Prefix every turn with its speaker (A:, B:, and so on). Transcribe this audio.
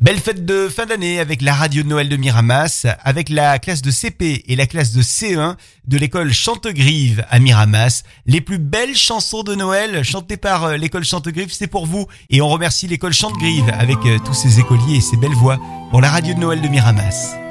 A: Belle fête de fin d'année avec la radio de Noël de Miramas, avec la classe de CP et la classe de C1 de l'école Chantegrive à Miramas. Les plus belles chansons de Noël chantées par euh, l'école Chantegrive, c'est pour vous. Et on remercie l'école Chantegrive avec euh, tous ses écoliers et ses belles voix pour la radio de Noël de Miramas.